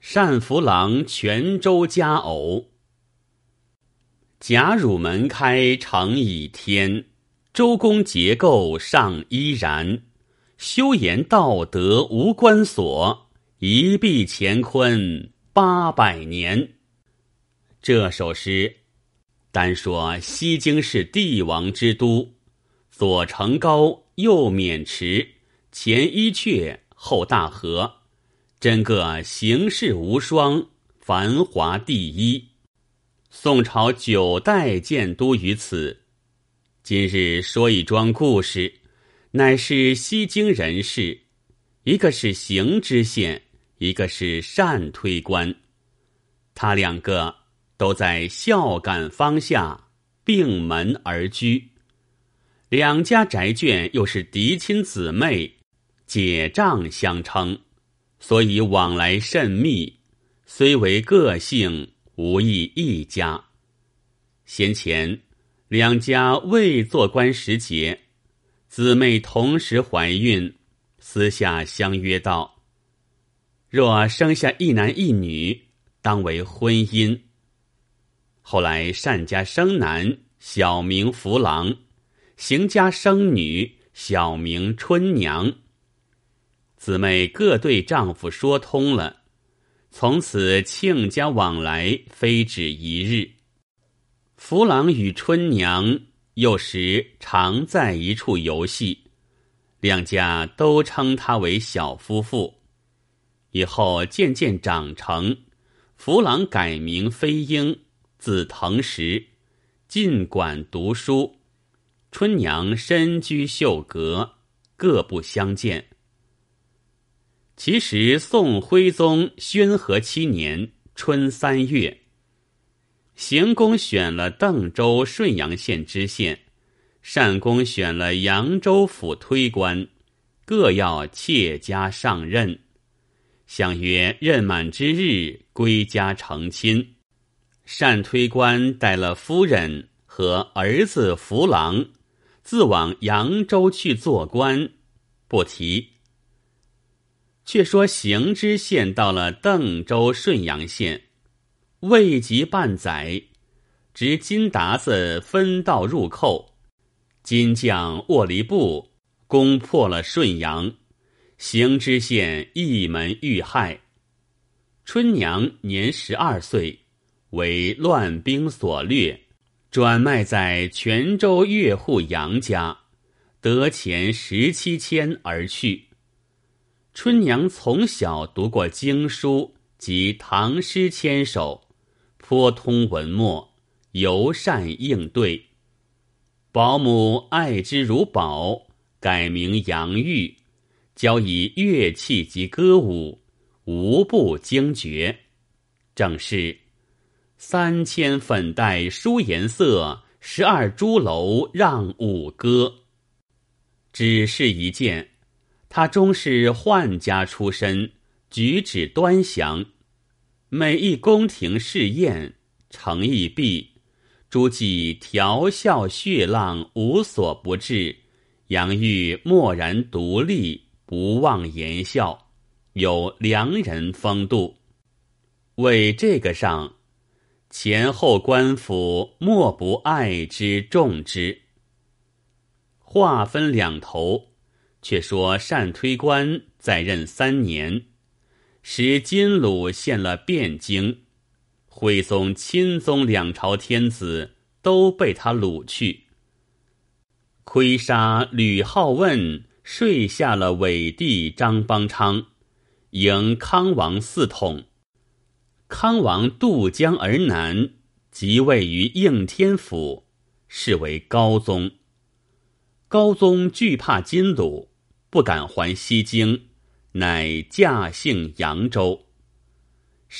善福郎泉州佳偶。贾汝门开成倚天，周公结构尚依然。修言道德无关所，一闭乾坤八百年。这首诗单说西京是帝王之都，左城高，右渑池，前伊阙，后大河。真个形事无双，繁华第一。宋朝九代建都于此。今日说一桩故事，乃是西京人士，一个是行知县，一个是单推官。他两个都在孝感方下并门而居，两家宅眷又是嫡亲姊妹，姐丈相称。所以往来甚密，虽为个性，无异一家。先前两家未做官时节，姊妹同时怀孕，私下相约道：若生下一男一女，当为婚姻。后来单家生男，小名福郎；邢家生女，小名春娘。姊妹各对丈夫说通了，从此亲家往来非止一日。福郎与春娘幼时常在一处游戏，两家都称他为小夫妇。以后渐渐长成，福郎改名飞鹰，字腾石，尽管读书；春娘身居秀阁，各不相见。其实，宋徽宗宣和七年春三月，行宫选了邓州顺阳县知县，单公选了扬州府推官，各要妾家上任。相约任满之日归家成亲。单推官带了夫人和儿子福郎，自往扬州去做官，不提。却说行知县到了邓州顺阳县，未及半载，执金达子分道入寇，金将沃离布攻破了顺阳，行知县一门遇害。春娘年十二岁，为乱兵所掠，转卖在泉州岳户杨家，得钱十七千而去。春娘从小读过经书及唐诗千首，颇通文墨，尤善应对。保姆爱之如宝，改名杨玉，教以乐器及歌舞，无不惊绝。正是三千粉黛书颜色，十二朱楼让舞歌。只是一件。他终是宦家出身，举止端详。每一宫廷试宴，诚意毕，诸暨调笑血浪，无所不至。杨玉默然独立，不忘言笑，有良人风度。为这个上，前后官府莫不爱之重之。话分两头。却说单推官在任三年，使金鲁献了汴京，徽宗、钦宗两朝天子都被他掳去。亏杀吕好问，睡下了伪帝张邦昌，迎康王嗣统。康王渡江而南，即位于应天府，是为高宗。高宗惧怕金鲁。不敢还西京，乃驾幸扬州。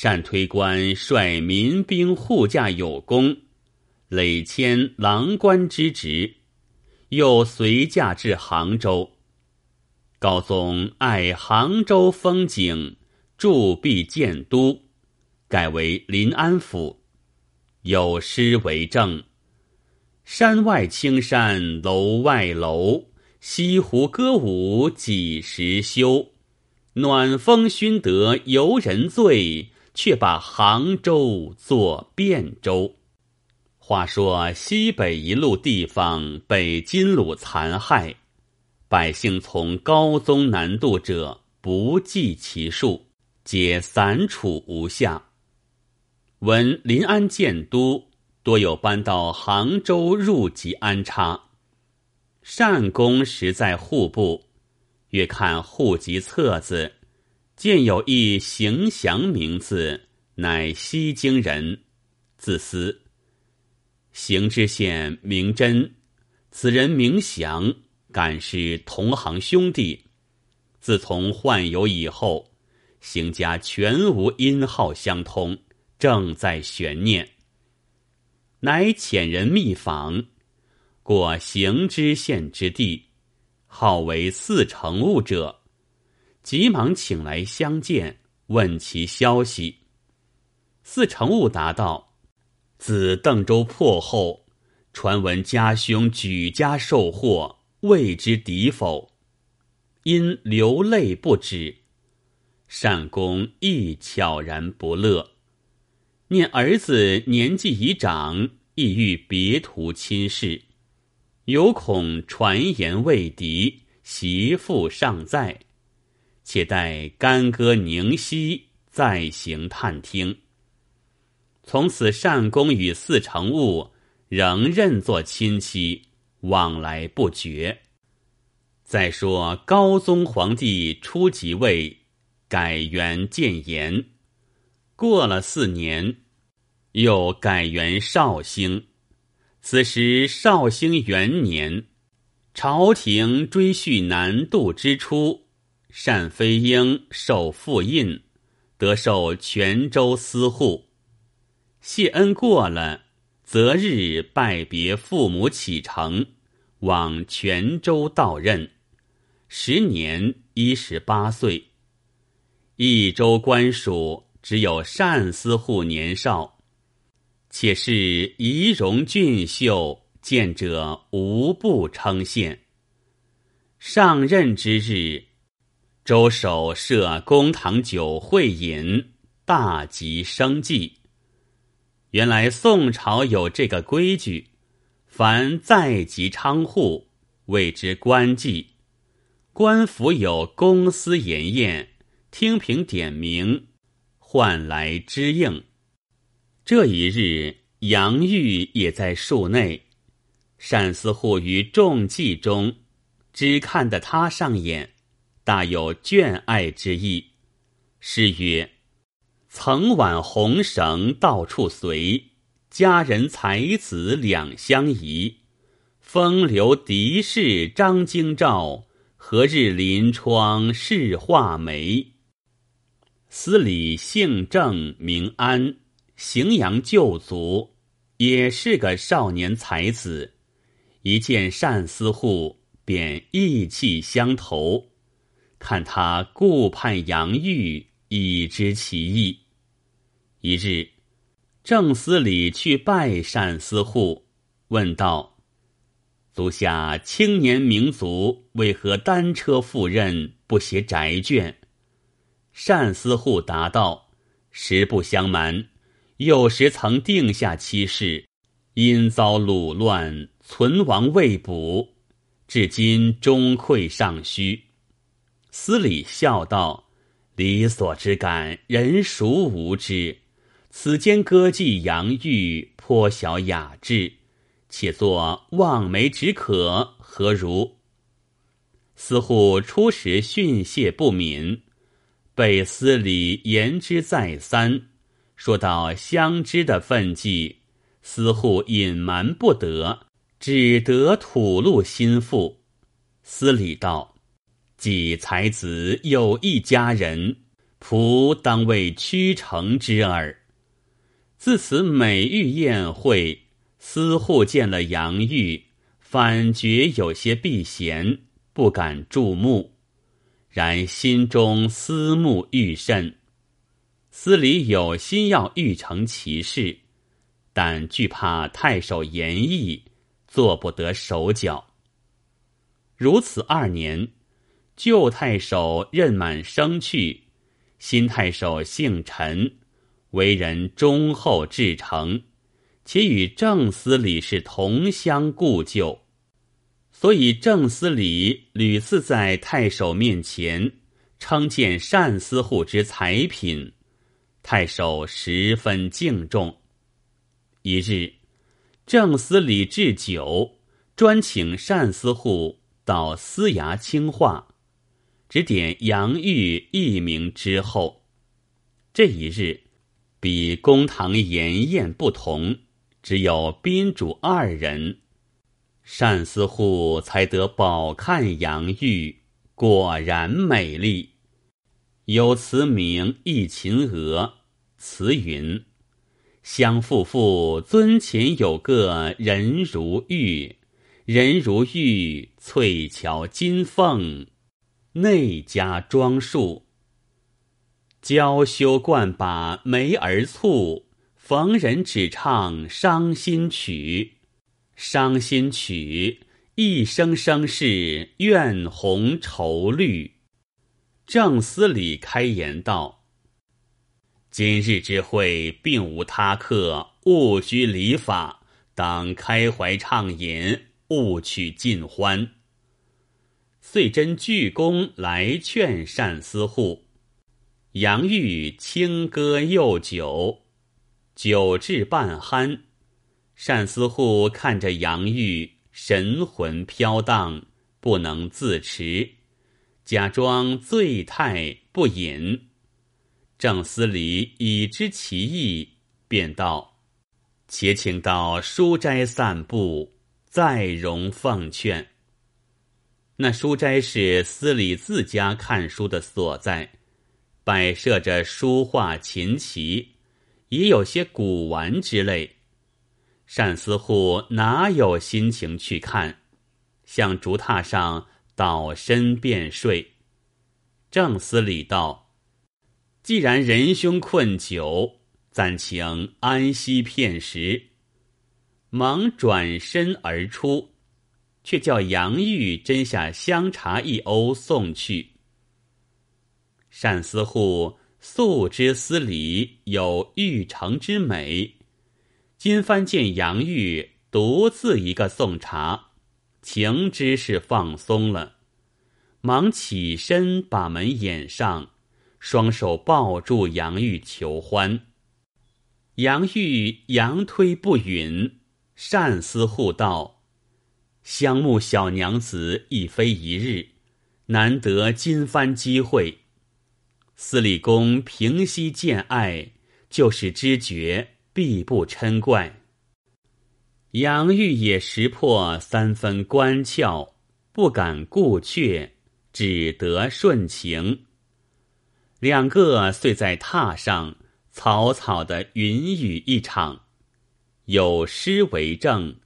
单推官率民兵护驾有功，累迁郎官之职，又随驾至杭州。高宗爱杭州风景，铸币建都，改为临安府。有诗为证：“山外青山楼外楼。”西湖歌舞几时休？暖风熏得游人醉，却把杭州作汴州。话说西北一路地方被金虏残害，百姓从高宗南渡者不计其数，皆散处无下。闻临安建都，多有搬到杭州入籍安插。善公实在户部，越看户籍册子，见有一行祥名字，乃西京人，自思。行知县名真，此人名祥，敢是同行兄弟。自从患有以后，行家全无音号相通。正在悬念，乃遣人密访，过行知县之地，号为四成物者，急忙请来相见，问其消息。四成物答道：“自邓州破后，传闻家兄举家受祸，未知敌否？因流泪不止。单公亦悄然不乐。”念儿子年纪已长，意欲别图亲事，有恐传言未敌，媳妇尚在，且待干戈宁息，再行探听。从此，单公与四成物仍认作亲戚，往来不绝。再说高宗皇帝初即位，改元建炎。过了四年，又改元绍兴。此时绍兴元年，朝廷追叙南渡之初，单飞英受复印，得受泉州司户。谢恩过了，择日拜别父母启程，往泉州到任。时年一十八岁。益州官署。只有单司户年少，且是仪容俊秀，见者无不称羡。上任之日，周守设公堂酒会饮，大吉生计。原来宋朝有这个规矩，凡在籍娼户，谓之官妓。官府有公司筵宴，听凭点名。唤来知应。这一日，杨玉也在树内。单思户于众妓中，只看得他上眼，大有眷爱之意。诗曰：“曾挽红绳到处随，佳人才子两相宜。风流敌士张京兆，何日临窗试画眉？”司礼姓郑名安，荥阳旧族，也是个少年才子。一见单思户，便意气相投。看他顾盼杨玉，已知其意。一日，郑司礼去拜单思户，问道：“足下青年名族，为何单车赴任，不携宅眷？”单思户答道：“实不相瞒，幼时曾定下妻室，因遭掳乱，存亡未卜，至今终愧尚虚。”司礼笑道：“理所之感，人孰无知？此间歌妓杨玉颇晓雅致，且作望梅止渴，何如？”司户初时训谢不敏。被司礼言之再三，说到相知的分际，司户隐瞒不得，只得吐露心腹。司礼道：“既才子有一家人，仆当为屈成之耳。”自此每遇宴会，司户见了杨玉，反觉有些避嫌，不敢注目。然心中思慕愈甚，司礼有心要欲成其事，但惧怕太守严毅，做不得手脚。如此二年，旧太守任满生去，新太守姓陈，为人忠厚至诚，且与正司礼是同乡故旧，所以正司礼屡次在太守面前称见单司户之才品，太守十分敬重。一日，正司礼置酒，专请单司户到司衙清话。指点杨玉一名之后，这一日，比公堂筵宴不同，只有宾主二人。单司户才得饱看杨玉，果然美丽。有词名《忆秦娥》，词云：“相父父尊前有个人如玉，人如玉，翠桥金凤。”内家装束，娇羞惯把眉儿蹙，逢人只唱伤心曲。伤心曲，一声声是怨红愁绿。正思礼开言道：“今日之会，并无他客，勿拘礼法，当开怀畅饮，勿取尽欢。”遂真鞠躬来劝单司户，杨玉轻歌又酒，酒至半酣，单司户看着杨玉神魂飘荡，不能自持，假装醉态不饮。郑思礼已知其意，便道：“且请到书斋散步，再容奉劝。”那书斋是司礼自家看书的所在，摆设着书画琴棋，也有些古玩之类。单思户哪有心情去看，向竹榻上倒身便睡。郑思礼道：“既然仁兄困酒，暂请安息片时。”忙转身而出。却叫杨玉斟下香茶一瓯送去。单司户素知司礼有玉成之美，今番见杨玉独自一个送茶，情知是放松了，忙起身把门掩上，双手抱住杨玉求欢。杨玉佯推不允，善思护道。相慕小娘子亦非一日，难得今番机会。司礼公平息见爱，就是知觉，必不嗔怪。杨玉也识破三分关窍，不敢顾却，只得顺情。两个遂在榻上草草的云雨一场，有诗为证。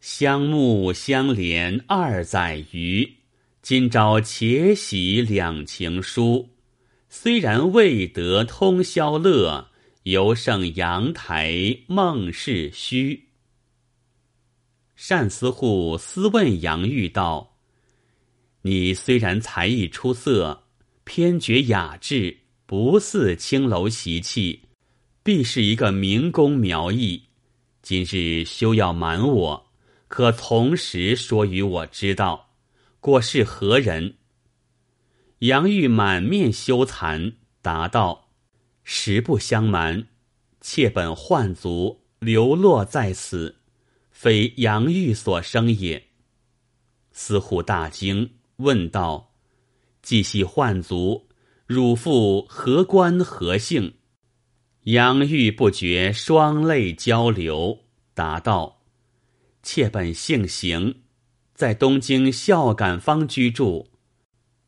相慕相怜二载余，今朝且喜两情书。虽然未得通宵乐，犹胜阳台梦是虚。单思户私问杨玉道：“你虽然才艺出色，偏觉雅致，不似青楼习气，必是一个明公苗裔。今日休要瞒我。”可从实说与我知道，过是何人？杨玉满面羞惭，答道：“实不相瞒，妾本宦族，流落在此，非杨玉所生也。”司户大惊，问道：“既系宦族，汝父何官何姓？”杨玉不觉双泪交流，答道。妾本姓邢，在东京孝感坊居住。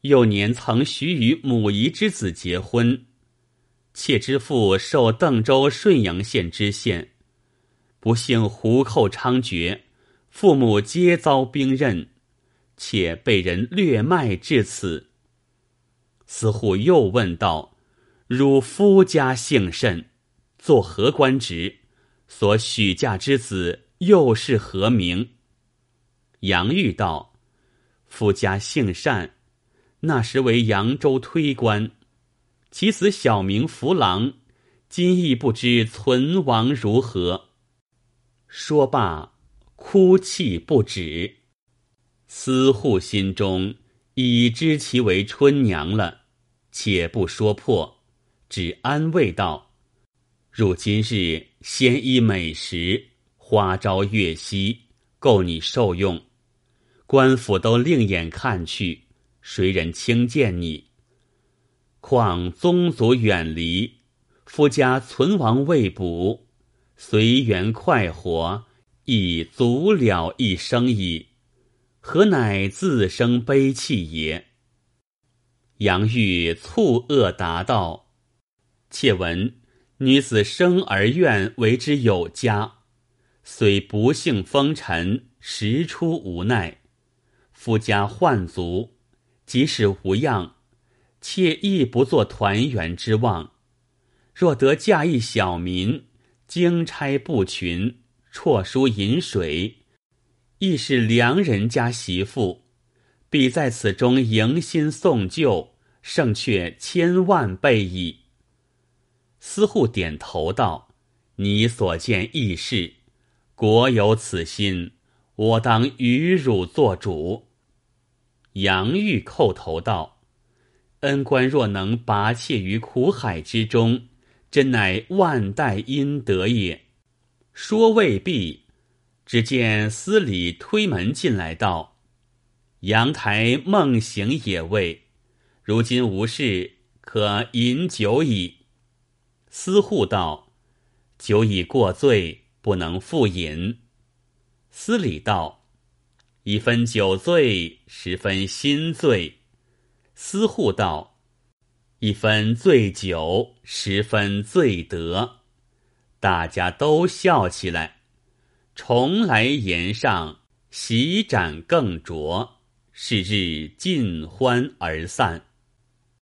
幼年曾许与母仪之子结婚。妾之父受邓州顺阳县知县，不幸胡寇猖獗，父母皆遭兵刃，且被人掠卖至此。司户又问道：“汝夫家姓甚？作何官职？所许嫁之子？”又是何名？杨玉道：“夫家姓单，那时为扬州推官，其子小名福郎，今亦不知存亡如何。说罢，哭泣不止。司户心中已知其为春娘了，且不说破，只安慰道：“如今日鲜衣美食，花朝月夕，够你受用。官府都另眼看去，谁人轻贱你？况宗族远离，夫家存亡未卜。”随缘快活，已足了一生矣。何乃自生悲泣也？杨玉蹙额答道：“妾闻女子生而愿为之有家，虽不幸风尘，实出无奈。夫家患足，即使无恙，妾亦不做团圆之望。若得嫁一小民。”经差不群，辍书饮水，亦是良人家媳妇，必在此中迎新送旧，胜却千万倍矣。司户点头道：“你所见亦是，国有此心，我当与汝做主。”杨玉叩头道：“恩官若能拔妾于苦海之中。”真乃万代阴德也。说未毕，只见司礼推门进来道：“阳台梦醒也未，如今无事，可饮酒矣。”司户道：“酒已过醉，不能复饮。”司礼道：“一分酒醉，十分心醉。”司户道。一分醉酒，十分醉德，大家都笑起来。重来筵上，席盏更酌，是日尽欢而散。